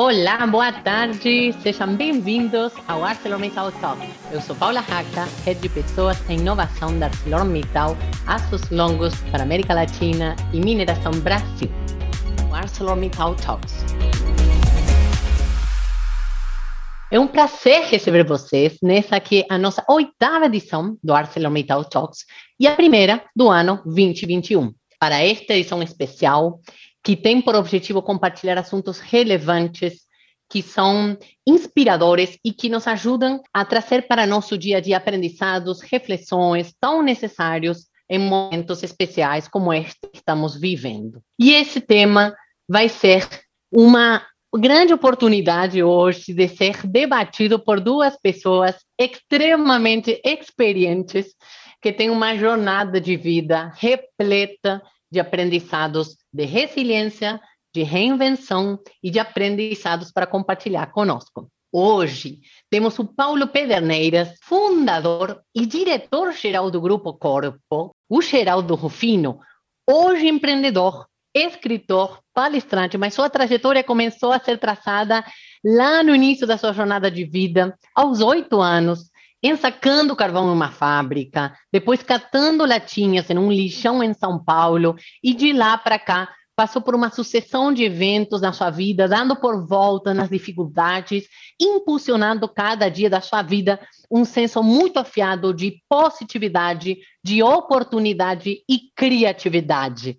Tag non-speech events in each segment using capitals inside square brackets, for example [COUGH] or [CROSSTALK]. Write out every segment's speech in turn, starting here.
Olá, boa tarde, sejam bem-vindos ao ArcelorMittal Talk. Eu sou Paula Haca, head de pessoas em inovação da ArcelorMittal, aços longos para América Latina e mineração Brasil. O ArcelorMittal Talks. É um prazer receber vocês nessa aqui a nossa oitava edição do ArcelorMittal Talks e a primeira do ano 2021. Para esta edição especial, que tem por objetivo compartilhar assuntos relevantes, que são inspiradores e que nos ajudam a trazer para nosso dia a dia aprendizados, reflexões tão necessários em momentos especiais como este que estamos vivendo. E esse tema vai ser uma grande oportunidade hoje de ser debatido por duas pessoas extremamente experientes que têm uma jornada de vida repleta de aprendizados de resiliência, de reinvenção e de aprendizados para compartilhar conosco. Hoje temos o Paulo Pederneiras, fundador e diretor-geral do Grupo Corpo, o Geraldo Rufino, hoje empreendedor, escritor, palestrante, mas sua trajetória começou a ser traçada lá no início da sua jornada de vida, aos oito anos, ensacando carvão em uma fábrica, depois catando latinhas em um lixão em São Paulo, e de lá para cá passou por uma sucessão de eventos na sua vida, dando por volta nas dificuldades, impulsionando cada dia da sua vida um senso muito afiado de positividade, de oportunidade e criatividade.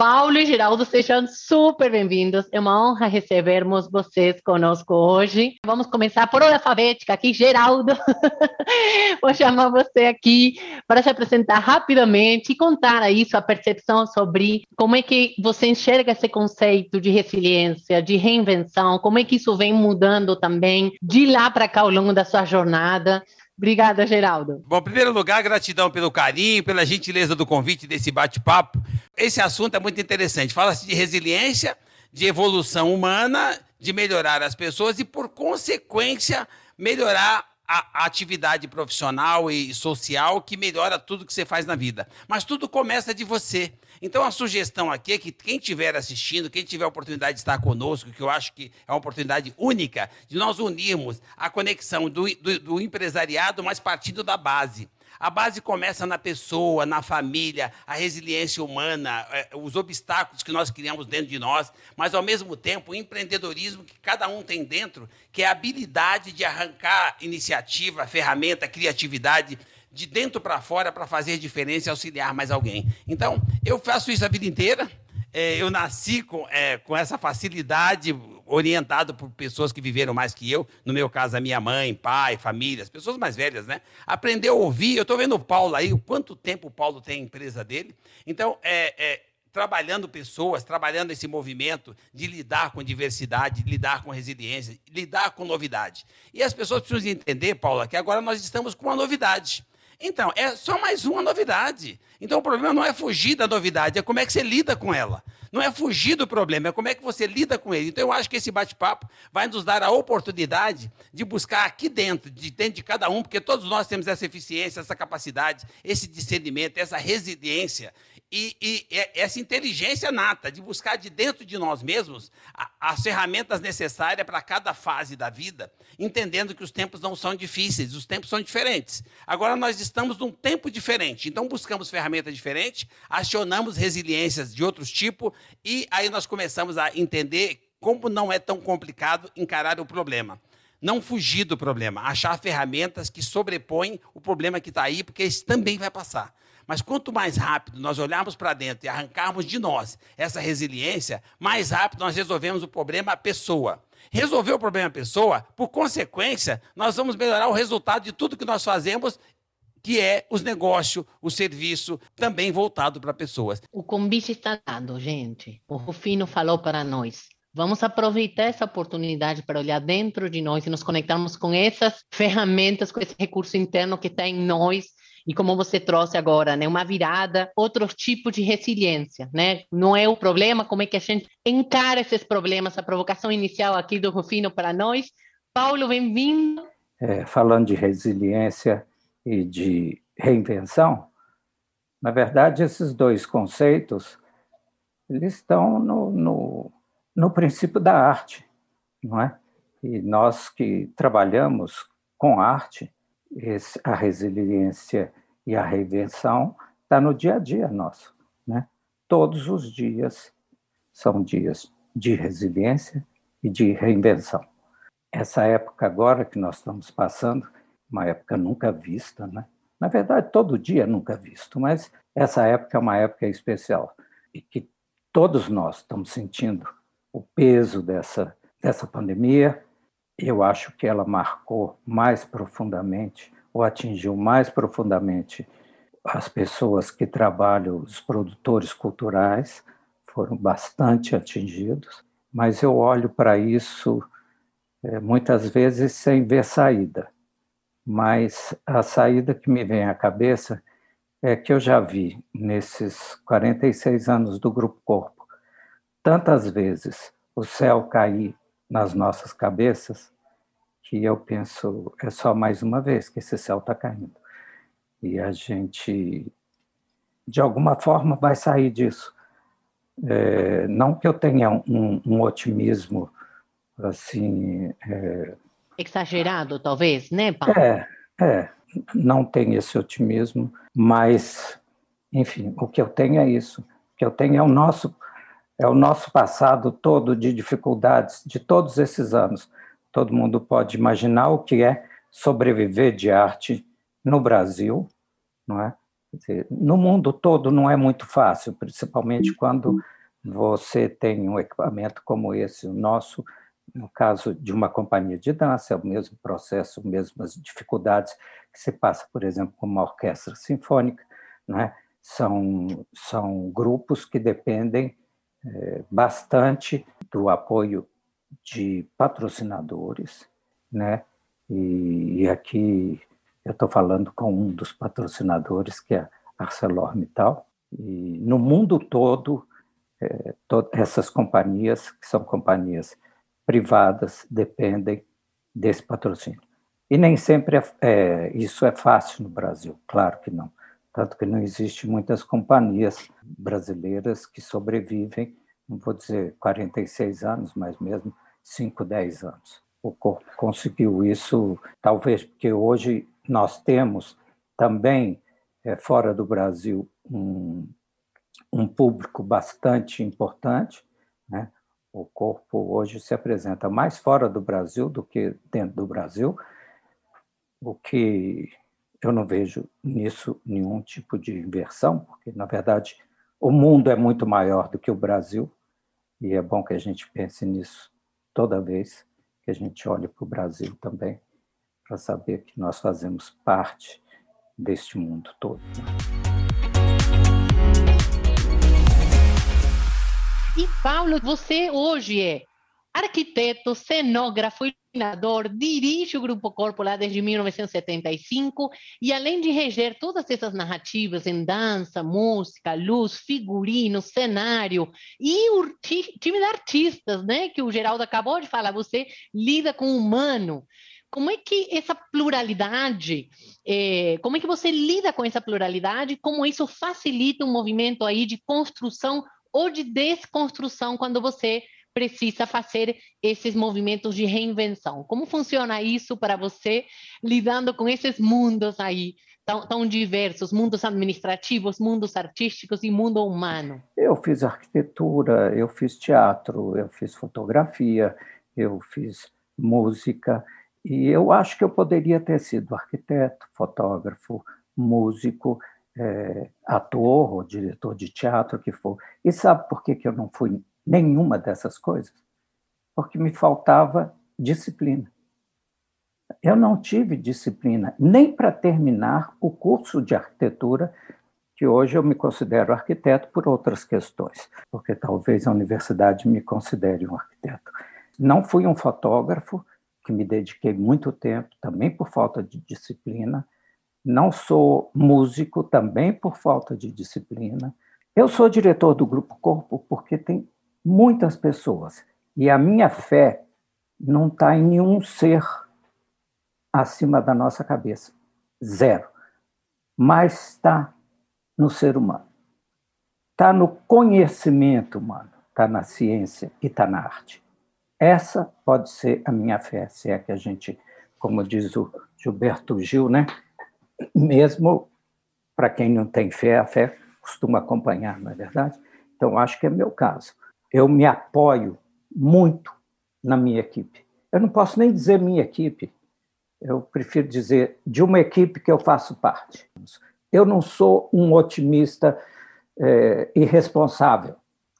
Paulo e Geraldo, sejam super bem-vindos. É uma honra recebermos vocês conosco hoje. Vamos começar por ordem alfabética aqui. Geraldo, [LAUGHS] vou chamar você aqui para se apresentar rapidamente e contar aí sua percepção sobre como é que você enxerga esse conceito de resiliência, de reinvenção, como é que isso vem mudando também de lá para cá ao longo da sua jornada. Obrigada, Geraldo. Bom, em primeiro lugar, gratidão pelo carinho, pela gentileza do convite desse bate-papo. Esse assunto é muito interessante. Fala-se de resiliência, de evolução humana, de melhorar as pessoas e, por consequência, melhorar a, atividade profissional e social que melhora tudo que você faz na vida. Mas tudo começa de você. Então a sugestão aqui é que quem estiver assistindo, quem tiver a oportunidade de estar conosco, que eu acho que é uma oportunidade única, de nós unirmos a conexão do, do, do empresariado, mas partindo da base. A base começa na pessoa, na família, a resiliência humana, é, os obstáculos que nós criamos dentro de nós, mas ao mesmo tempo o empreendedorismo que cada um tem dentro, que é a habilidade de arrancar iniciativa, ferramenta, criatividade de dentro para fora para fazer diferença e auxiliar mais alguém. Então, eu faço isso a vida inteira. É, eu nasci com, é, com essa facilidade, orientado por pessoas que viveram mais que eu, no meu caso, a minha mãe, pai, família, as pessoas mais velhas, né? Aprendeu a ouvir. Eu estou vendo o Paulo aí, o quanto tempo o Paulo tem a empresa dele. Então, é, é, trabalhando pessoas, trabalhando esse movimento de lidar com diversidade, de lidar com resiliência, lidar com novidade. E as pessoas precisam entender, Paula, que agora nós estamos com uma novidade. Então, é só mais uma novidade. Então, o problema não é fugir da novidade, é como é que você lida com ela. Não é fugir do problema, é como é que você lida com ele. Então, eu acho que esse bate-papo vai nos dar a oportunidade de buscar aqui dentro, de dentro de cada um, porque todos nós temos essa eficiência, essa capacidade, esse discernimento, essa resiliência e, e, essa inteligência nata de buscar de dentro de nós mesmos as ferramentas necessárias para cada fase da vida, entendendo que os tempos não são difíceis, os tempos são diferentes. Agora nós estamos num tempo diferente, então buscamos ferramentas diferentes, acionamos resiliências de outros tipos e aí nós começamos a entender como não é tão complicado encarar o problema. Não fugir do problema, achar ferramentas que sobrepõem o problema que está aí, porque isso também vai passar. Mas quanto mais rápido nós olharmos para dentro e arrancarmos de nós essa resiliência, mais rápido nós resolvemos o problema pessoa. Resolver o problema pessoa, por consequência, nós vamos melhorar o resultado de tudo que nós fazemos que é os negócios, o serviço, também voltado para pessoas. O convite está dado, gente. O Rufino falou para nós. Vamos aproveitar essa oportunidade para olhar dentro de nós e nos conectarmos com essas ferramentas, com esse recurso interno que está em nós e como você trouxe agora, né, uma virada, outro tipo de resiliência, né? Não é o problema, como é que a gente encara esses problemas, a provocação inicial aqui do Rufino para nós. Paulo, bem-vindo. É, falando de resiliência e de reinvenção, na verdade, esses dois conceitos eles estão no, no, no princípio da arte. não é? E nós que trabalhamos com arte, a resiliência e a reinvenção está no dia a dia nosso, né? Todos os dias são dias de resiliência e de reinvenção. Essa época agora que nós estamos passando, uma época nunca vista, né? Na verdade, todo dia nunca visto, mas essa época é uma época especial e que todos nós estamos sentindo o peso dessa, dessa pandemia. Eu acho que ela marcou mais profundamente, ou atingiu mais profundamente as pessoas que trabalham, os produtores culturais, foram bastante atingidos, mas eu olho para isso é, muitas vezes sem ver saída. Mas a saída que me vem à cabeça é que eu já vi nesses 46 anos do Grupo Corpo tantas vezes o céu cair nas nossas cabeças que eu penso é só mais uma vez que esse céu está caindo. E a gente de alguma forma vai sair disso. É, não que eu tenha um, um otimismo assim é, exagerado talvez né Paulo? é é não tenho esse otimismo mas enfim o que eu tenho é isso. O que eu tenho é o nosso é o nosso passado todo de dificuldades de todos esses anos todo mundo pode imaginar o que é sobreviver de arte no Brasil não é no mundo todo não é muito fácil, principalmente quando você tem um equipamento como esse, o nosso, no caso de uma companhia de dança, é o mesmo processo, mesmas dificuldades que se passa, por exemplo, com uma orquestra sinfônica, né? são, são grupos que dependem bastante do apoio de patrocinadores, né? E, aqui eu estou falando com um dos patrocinadores, que é ArcelorMittal, e no mundo todo, é, to essas companhias, que são companhias privadas, dependem desse patrocínio. E nem sempre é, é, isso é fácil no Brasil, claro que não. Tanto que não existe muitas companhias brasileiras que sobrevivem, não vou dizer 46 anos, mas mesmo 5, 10 anos. O corpo conseguiu isso, talvez porque hoje nós temos também, é, fora do Brasil, um, um público bastante importante. Né? O corpo hoje se apresenta mais fora do Brasil do que dentro do Brasil, o que eu não vejo nisso nenhum tipo de inversão, porque, na verdade, o mundo é muito maior do que o Brasil, e é bom que a gente pense nisso toda vez que a gente olhe para o Brasil também para saber que nós fazemos parte deste mundo todo. E Paulo, você hoje é arquiteto, cenógrafo, iluminador, dirige o Grupo Corpo lá desde 1975 e além de reger todas essas narrativas em dança, música, luz, figurino, cenário e o time de artistas, né, que o Geraldo acabou de falar, você lida com o humano. Como é que essa pluralidade, é, como é que você lida com essa pluralidade? Como isso facilita um movimento aí de construção ou de desconstrução quando você precisa fazer esses movimentos de reinvenção? Como funciona isso para você lidando com esses mundos aí tão, tão diversos, mundos administrativos, mundos artísticos e mundo humano? Eu fiz arquitetura, eu fiz teatro, eu fiz fotografia, eu fiz música. E eu acho que eu poderia ter sido arquiteto, fotógrafo, músico, é, ator ou diretor de teatro, que for. E sabe por que, que eu não fui nenhuma dessas coisas? Porque me faltava disciplina. Eu não tive disciplina nem para terminar o curso de arquitetura, que hoje eu me considero arquiteto por outras questões, porque talvez a universidade me considere um arquiteto. Não fui um fotógrafo, que me dediquei muito tempo, também por falta de disciplina. Não sou músico, também por falta de disciplina. Eu sou diretor do Grupo Corpo porque tem muitas pessoas e a minha fé não está em nenhum ser acima da nossa cabeça. Zero. Mas está no ser humano. Está no conhecimento humano, está na ciência e está na arte. essa pode ser a minha fé, se é que a gente, como diz o Gilberto Gil, né? Mesmo para quem não tem fé, a fé costuma acompanhar, não é verdade? Então, acho que é meu caso. Eu me apoio muito na minha equipe. Eu não posso nem dizer minha equipe, eu prefiro dizer de uma equipe que eu faço parte. Eu não sou um otimista é, irresponsável.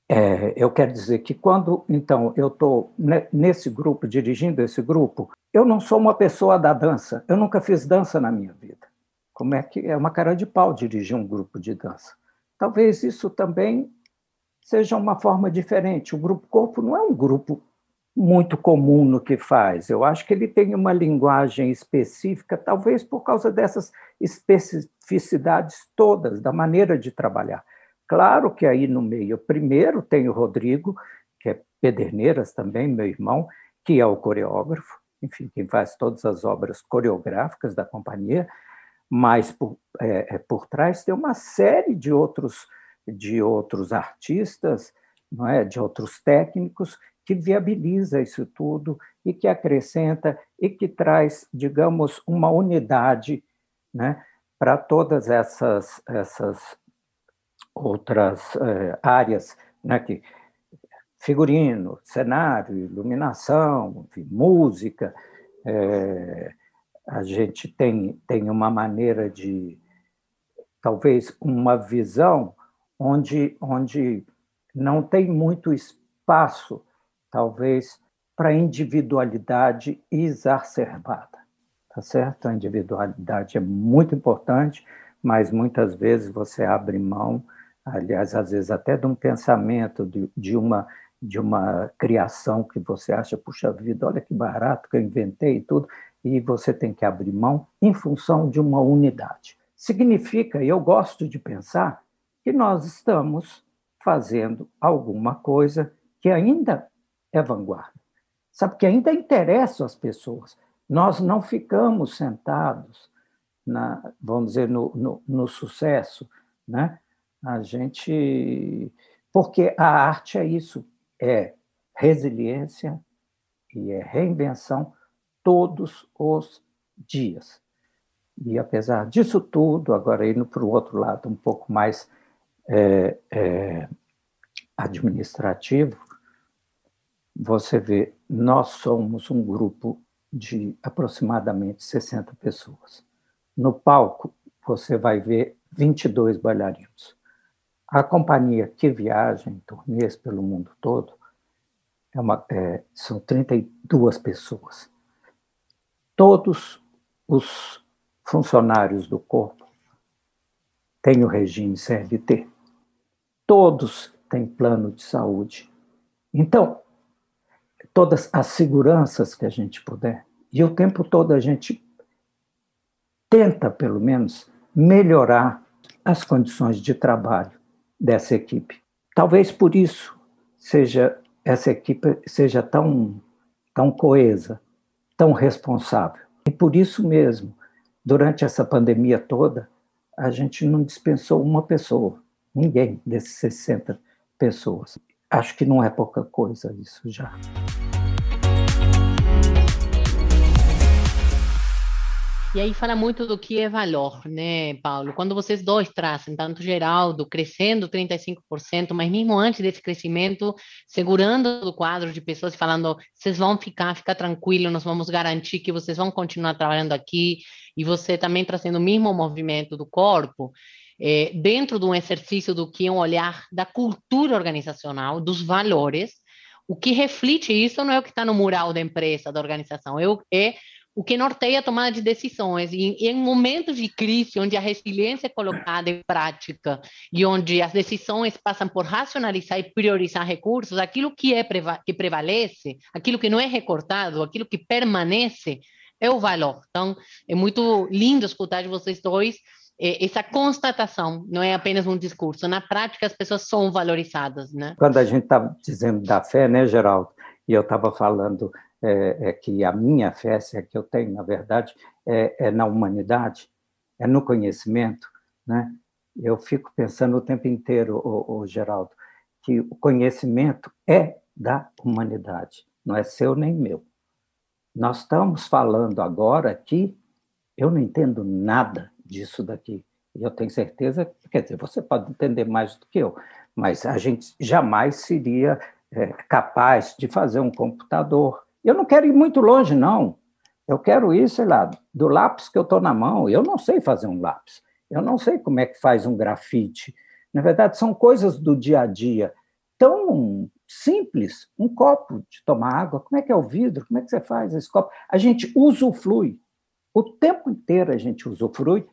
É, eu quero dizer que quando, então, eu estou nesse grupo, dirigindo esse grupo, eu não sou uma pessoa da dança. Eu nunca fiz dança na minha vida. Como é que é uma cara de pau dirigir um grupo de dança? Talvez isso também seja uma forma diferente. O grupo corpo não é um grupo muito comum no que faz. Eu acho que ele tem uma linguagem específica, talvez por causa dessas especificidades todas da maneira de trabalhar. Claro que aí no meio, primeiro tem o Rodrigo, que é Pederneiras também, meu irmão, que é o coreógrafo, enfim, quem faz todas as obras coreográficas da companhia, mas por, é, é por trás tem uma série de outros de outros artistas, não é, de outros técnicos que viabiliza isso tudo e que acrescenta e que traz, digamos, uma unidade né, para todas essas, essas outras eh, áreas, né, que, figurino, cenário, iluminação, música. Eh, a gente tem, tem uma maneira de, talvez, uma visão onde, onde não tem muito espaço talvez, para individualidade exacerbada. Tá certo? A individualidade é muito importante, mas muitas vezes você abre mão, aliás, às vezes até de um pensamento, de, de uma de uma criação que você acha, puxa vida, olha que barato que eu inventei e tudo, e você tem que abrir mão em função de uma unidade. Significa, e eu gosto de pensar, que nós estamos fazendo alguma coisa que ainda é vanguarda. Sabe que ainda interessa as pessoas. Nós não ficamos sentados, na, vamos dizer, no, no, no sucesso, né? A gente. Porque a arte é isso, é resiliência e é reinvenção todos os dias. E apesar disso tudo, agora indo para o outro lado, um pouco mais é, é, administrativo, você vê, nós somos um grupo de aproximadamente 60 pessoas. No palco, você vai ver 22 bailarinos. A companhia que viaja em turnês pelo mundo todo é uma, é, são 32 pessoas. Todos os funcionários do corpo têm o regime CLT. Todos têm plano de saúde. Então, todas as seguranças que a gente puder. E o tempo todo a gente tenta, pelo menos, melhorar as condições de trabalho dessa equipe. Talvez por isso seja essa equipe seja tão tão coesa, tão responsável. E por isso mesmo, durante essa pandemia toda, a gente não dispensou uma pessoa, ninguém desses 60 pessoas. Acho que não é pouca coisa isso já. E aí fala muito do que é valor, né, Paulo? Quando vocês dois trazem, tanto Geraldo crescendo 35%, mas mesmo antes desse crescimento, segurando o quadro de pessoas falando, vocês vão ficar, fica tranquilo, nós vamos garantir que vocês vão continuar trabalhando aqui, e você também trazendo o mesmo movimento do corpo, é, dentro de um exercício do que é um olhar da cultura organizacional, dos valores, o que reflete isso não é o que está no mural da empresa, da organização, é, é o que norteia a tomada de decisões. E, e, em momentos de crise, onde a resiliência é colocada em prática e onde as decisões passam por racionalizar e priorizar recursos, aquilo que, é, que prevalece, aquilo que não é recortado, aquilo que permanece, é o valor. Então, é muito lindo escutar de vocês dois essa constatação, não é apenas um discurso. Na prática, as pessoas são valorizadas, né? Quando a gente está dizendo da fé, né, Geraldo? E eu estava falando é, é, que a minha fé, se é que eu tenho, na verdade, é, é na humanidade, é no conhecimento, né? Eu fico pensando o tempo inteiro, o, o Geraldo, que o conhecimento é da humanidade. não é seu nem meu. Nós estamos falando agora aqui, eu não entendo nada disso daqui. E eu tenho certeza, quer dizer, você pode entender mais do que eu, mas a gente jamais seria é, capaz de fazer um computador. Eu não quero ir muito longe, não. Eu quero ir, sei lá, do lápis que eu estou na mão. Eu não sei fazer um lápis. Eu não sei como é que faz um grafite. Na verdade, são coisas do dia a dia tão simples. Um copo de tomar água, como é que é o vidro? Como é que você faz esse copo? A gente usufrui. O tempo inteiro a gente usufrui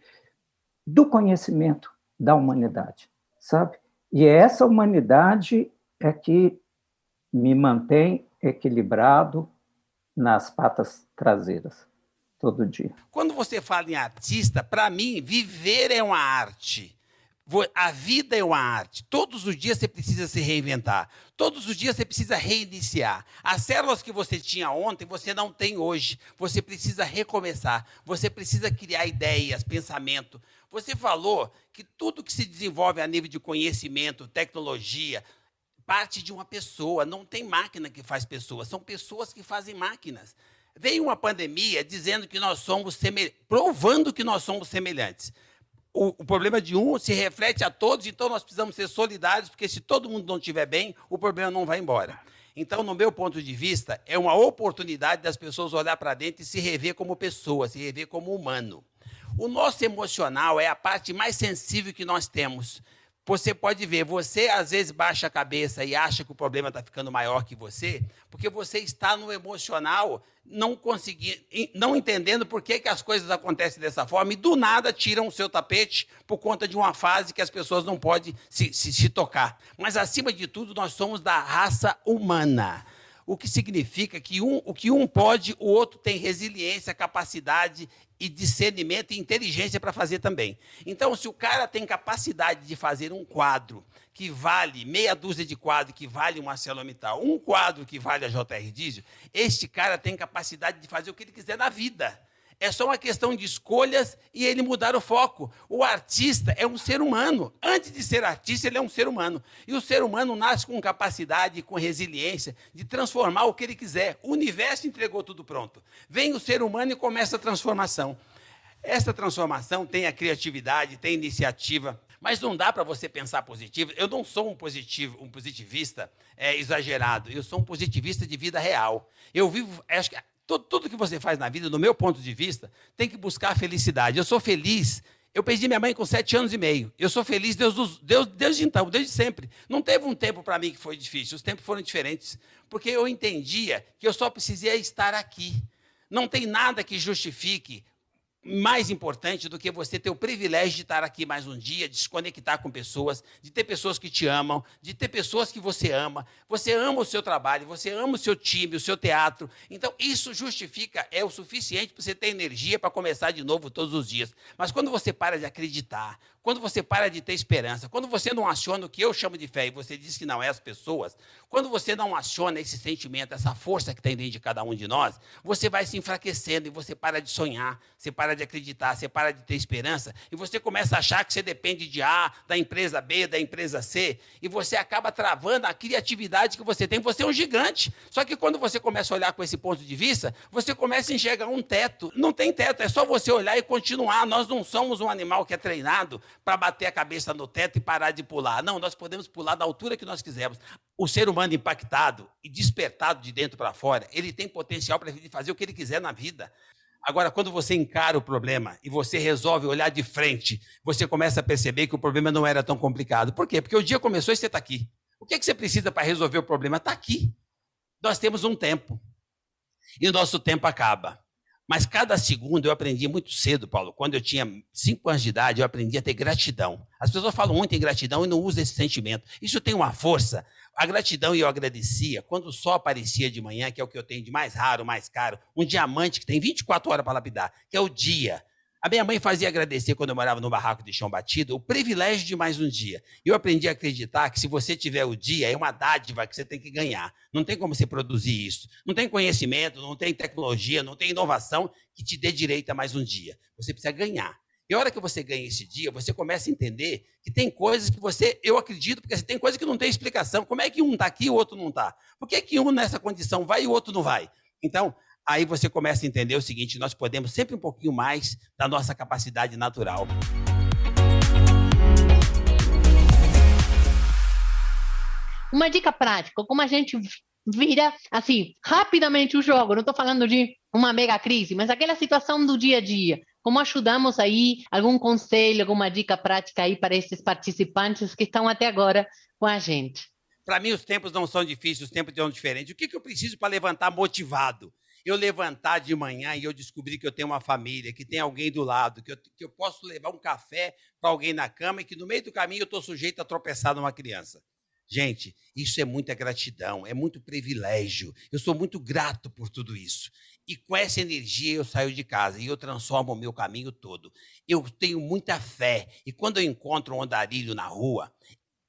do conhecimento da humanidade, sabe? E é essa humanidade é que me mantém equilibrado nas patas traseiras todo dia. Quando você fala em artista, para mim, viver é uma arte. A vida é uma arte. Todos os dias você precisa se reinventar. Todos os dias você precisa reiniciar. As células que você tinha ontem, você não tem hoje. Você precisa recomeçar. Você precisa criar ideias, pensamento. Você falou que tudo que se desenvolve a nível de conhecimento, tecnologia, parte de uma pessoa. Não tem máquina que faz pessoas, são pessoas que fazem máquinas. Veio uma pandemia dizendo que nós somos semelhantes, provando que nós somos semelhantes. O, o, problema de um se reflete a todos, então nós precisamos ser solidários, porque se todo mundo não estiver bem, o problema não vai embora. Então, no meu ponto de vista, é uma oportunidade das pessoas olhar para dentro e se rever como pessoa, se rever como humano. O nosso emocional é a parte mais sensível que nós temos. Você pode ver, você às vezes baixa a cabeça e acha que o problema está ficando maior que você, porque você está no emocional, não conseguindo, não entendendo por que, que as coisas acontecem dessa forma, e do nada tiram o seu tapete por conta de uma fase que as pessoas não podem se, se, se tocar. Mas, acima de tudo, nós somos da raça humana o que significa que um, o que um pode, o outro tem resiliência, capacidade e discernimento e inteligência para fazer também. Então, se o cara tem capacidade de fazer um quadro que vale meia dúzia de quadros que vale uma ArcelorMittal, um quadro que vale a JR Diesel, este cara tem capacidade de fazer o que ele quiser na vida. É só uma questão de escolhas e ele mudar o foco. O artista é um ser humano. Antes de ser artista, ele é um ser humano. E o ser humano nasce com capacidade, com resiliência de transformar o que ele quiser. O universo entregou tudo pronto. Vem o ser humano e começa a transformação. Essa transformação tem a criatividade, tem a iniciativa, mas não dá para você pensar positivo. Eu não sou um, positivo, um positivista é, exagerado. Eu sou um positivista de vida real. Eu vivo, acho que tudo, tudo que você faz na vida, do meu ponto de vista, tem que buscar a felicidade. Eu sou feliz. Eu perdi minha mãe com sete anos e meio. Eu sou feliz Deus, Deus, desde então, desde sempre. Não teve um tempo para mim que foi difícil. Os tempos foram diferentes. Porque eu entendia que eu só precisei estar aqui. Não tem nada que justifique mais importante do que você ter o privilégio de estar aqui mais um dia, de se conectar com pessoas, de ter pessoas que te amam, de ter pessoas que você ama. Você ama o seu trabalho, você ama o seu time, o seu teatro. Então, isso justifica, é o suficiente para você ter energia para começar de novo todos os dias. Mas quando você para de acreditar, quando você para de ter esperança, quando você não aciona o que eu chamo de fé e você diz que não é as pessoas, quando você não aciona esse sentimento, essa força que tem dentro de cada um de nós, você vai se enfraquecendo e você para de sonhar, você para de acreditar, você para de ter esperança e você começa a achar que você depende de A, da empresa B, da empresa C e você acaba travando a criatividade que você tem. Você é um gigante. Só que quando você começa a olhar com esse ponto de vista, você começa a enxergar um teto. Não tem teto, é só você olhar e continuar. Nós não somos um animal que é treinado para bater a cabeça no teto e parar de pular. Não, nós podemos pular da altura que nós quisermos. O ser humano impactado e despertado de dentro para fora, ele tem potencial para fazer o que ele quiser na vida. Agora, quando você encara o problema e você resolve olhar de frente, você começa a perceber que o problema não era tão complicado. Por quê? Porque o dia começou e você está aqui. O que, é que você precisa para resolver o problema? Está aqui. Nós temos um tempo. E o nosso tempo acaba. Mas cada segundo eu aprendi muito cedo, Paulo. Quando eu tinha cinco anos de idade, eu aprendi a ter gratidão. As pessoas falam muito em gratidão e não usam esse sentimento. Isso tem uma força. A gratidão e eu agradecia quando o sol aparecia de manhã, que é o que eu tenho de mais raro, mais caro, um diamante que tem 24 horas para lapidar, que é o dia. A minha mãe fazia agradecer quando eu morava no barraco de chão batido o privilégio de mais um dia. Eu aprendi a acreditar que se você tiver o dia, é uma dádiva que você tem que ganhar. Não tem como você produzir isso. Não tem conhecimento, não tem tecnologia, não tem inovação que te dê direito a mais um dia. Você precisa ganhar. E a hora que você ganha esse dia, você começa a entender que tem coisas que você, eu acredito, porque assim, tem coisas que não tem explicação. Como é que um está aqui e o outro não está? Por que, que um nessa condição vai e o outro não vai? Então, aí você começa a entender o seguinte: nós podemos sempre um pouquinho mais da nossa capacidade natural. Uma dica prática, como a gente vira, assim, rapidamente o jogo. Não estou falando de uma mega crise, mas aquela situação do dia a dia. Como ajudamos aí? Algum conselho, alguma dica prática aí para esses participantes que estão até agora com a gente? Para mim, os tempos não são difíceis, os tempos são diferentes. O que, que eu preciso para levantar motivado? Eu levantar de manhã e eu descobrir que eu tenho uma família, que tem alguém do lado, que eu, que eu posso levar um café para alguém na cama e que no meio do caminho eu estou sujeito a tropeçar numa criança. Gente, isso é muita gratidão, é muito privilégio. Eu sou muito grato por tudo isso. E com essa energia eu saio de casa e eu transformo o meu caminho todo. Eu tenho muita fé. E quando eu encontro um andarilho na rua,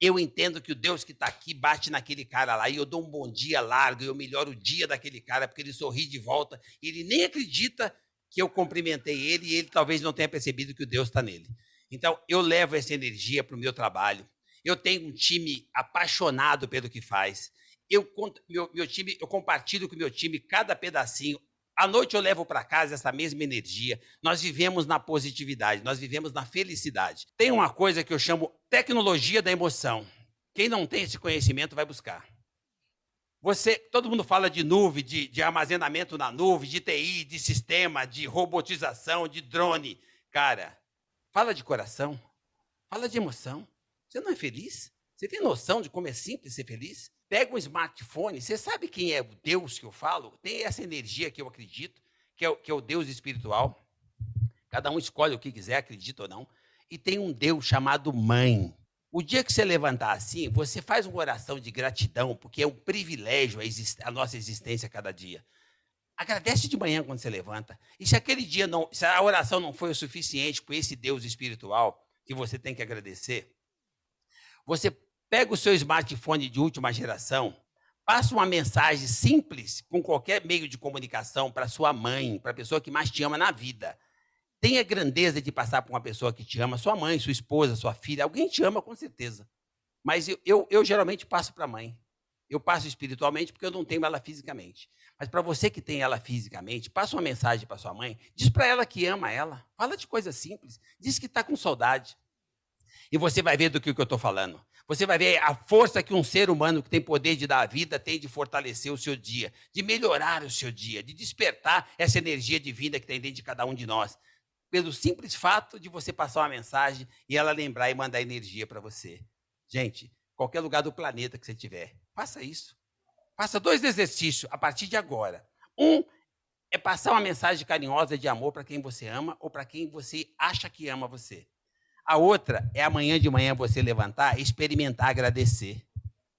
eu entendo que o Deus que está aqui bate naquele cara lá e eu dou um bom dia largo, eu melhoro o dia daquele cara porque ele sorri de volta e ele nem acredita que eu cumprimentei ele e ele talvez não tenha percebido que o Deus está nele. Então, eu levo essa energia para o meu trabalho, eu tenho um time apaixonado pelo que faz. Eu, meu, meu time, eu compartilho com o meu time cada pedacinho. À noite eu levo para casa essa mesma energia. Nós vivemos na positividade, nós vivemos na felicidade. Tem uma coisa que eu chamo tecnologia da emoção. Quem não tem esse conhecimento vai buscar. Você, todo mundo fala de nuvem, de, de armazenamento na nuvem, de TI, de sistema, de robotização, de drone. Cara, fala de coração, fala de emoção. Você não é feliz? Você tem noção de como é simples ser feliz? Pega um smartphone, você sabe quem é o Deus que eu falo? Tem essa energia que eu acredito, que é, o, que é o Deus espiritual. Cada um escolhe o que quiser, acredita ou não. E tem um Deus chamado Mãe. O dia que você levantar assim, você faz uma oração de gratidão, porque é um privilégio a, a nossa existência cada dia. Agradece de manhã quando você levanta. E se aquele dia não, se a oração não foi o suficiente com esse Deus espiritual que você tem que agradecer, você pega o seu smartphone de última geração, passa uma mensagem simples com qualquer meio de comunicação para sua mãe, para a pessoa que mais te ama na vida. Tenha grandeza de passar para uma pessoa que te ama, sua mãe, sua esposa, sua filha. Alguém te ama com certeza. Mas eu, eu, eu geralmente passo para a mãe. Eu passo espiritualmente porque eu não tenho ela fisicamente. Mas para você que tem ela fisicamente, passa uma mensagem para sua mãe, diz para ela que ama ela. Fala de coisa simples. Diz que está com saudade. E você vai ver do que, que eu estou falando. Você vai ver a força que um ser humano que tem poder de dar vida tem de fortalecer o seu dia, de melhorar o seu dia, de despertar essa energia divina que tem dentro de cada um de nós. Pelo simples fato de você passar uma mensagem e ela lembrar e mandar energia para você. Gente, qualquer lugar do planeta que você tiver, faça isso. Faça dois exercícios a partir de agora. Um é passar uma mensagem carinhosa de amor para quem você ama ou para quem você acha que ama você. A outra é amanhã de manhã você levantar, experimentar, agradecer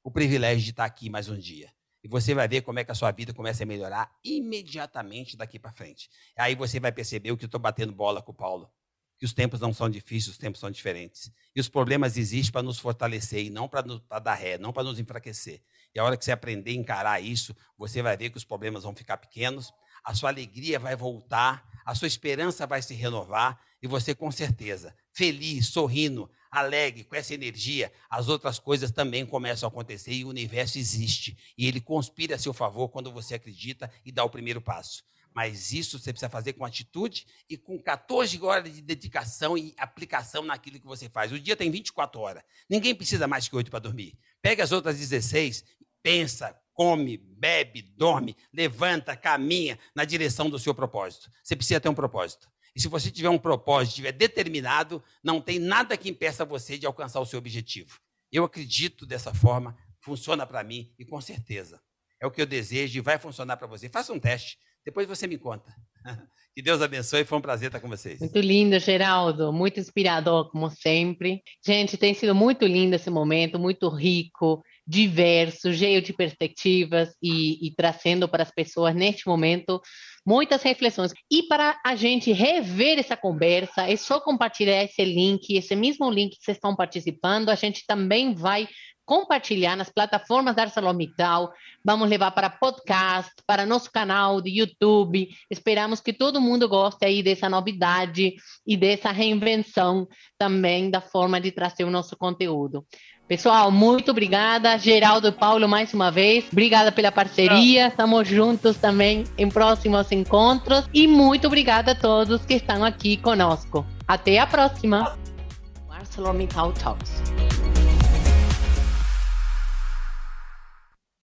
o privilégio de estar aqui mais um dia. E você vai ver como é que a sua vida começa a melhorar imediatamente daqui para frente. Aí você vai perceber o que eu estou batendo bola com o Paulo. Que os tempos não são difíceis, os tempos são diferentes. E os problemas existem para nos fortalecer e não para dar ré, não para nos enfraquecer. E a hora que você aprender a encarar isso, você vai ver que os problemas vão ficar pequenos, a sua alegria vai voltar, a sua esperança vai se renovar e você, com certeza, feliz, sorrindo, alegre, com essa energia, as outras coisas também começam a acontecer e o universo existe. E ele conspira a seu favor quando você acredita e dá o primeiro passo. Mas isso você precisa fazer com atitude e com 14 horas de dedicação e aplicação naquilo que você faz. O dia tem 24 horas. Ninguém precisa mais que 8 para dormir. Pega as outras 16, pensa, come, bebe, dorme, levanta, caminha na direção do seu propósito. Você precisa ter um propósito. E se você tiver um propósito, estiver determinado, não tem nada que impeça você de alcançar o seu objetivo. Eu acredito dessa forma, funciona para mim e com certeza. É o que eu desejo e vai funcionar para você. Faça um teste, depois você me conta. [LAUGHS] Que Deus abençoe, foi um prazer estar com vocês. Muito lindo, Geraldo, muito inspirador, como sempre. Gente, tem sido muito lindo esse momento, muito rico, diverso, cheio de perspectivas e, e trazendo para as pessoas neste momento muitas reflexões. E para a gente rever essa conversa, é só compartilhar esse link, esse mesmo link que vocês estão participando, a gente também vai compartilhar nas plataformas da ArcelorMittal, vamos levar para podcast, para nosso canal de YouTube. Esperamos que todo mundo goste aí dessa novidade e dessa reinvenção também da forma de trazer o nosso conteúdo. Pessoal, muito obrigada. Geraldo e Paulo, mais uma vez. Obrigada pela parceria. Estamos juntos também em próximos encontros. E muito obrigada a todos que estão aqui conosco. Até a próxima. ArcelorMittal Talks.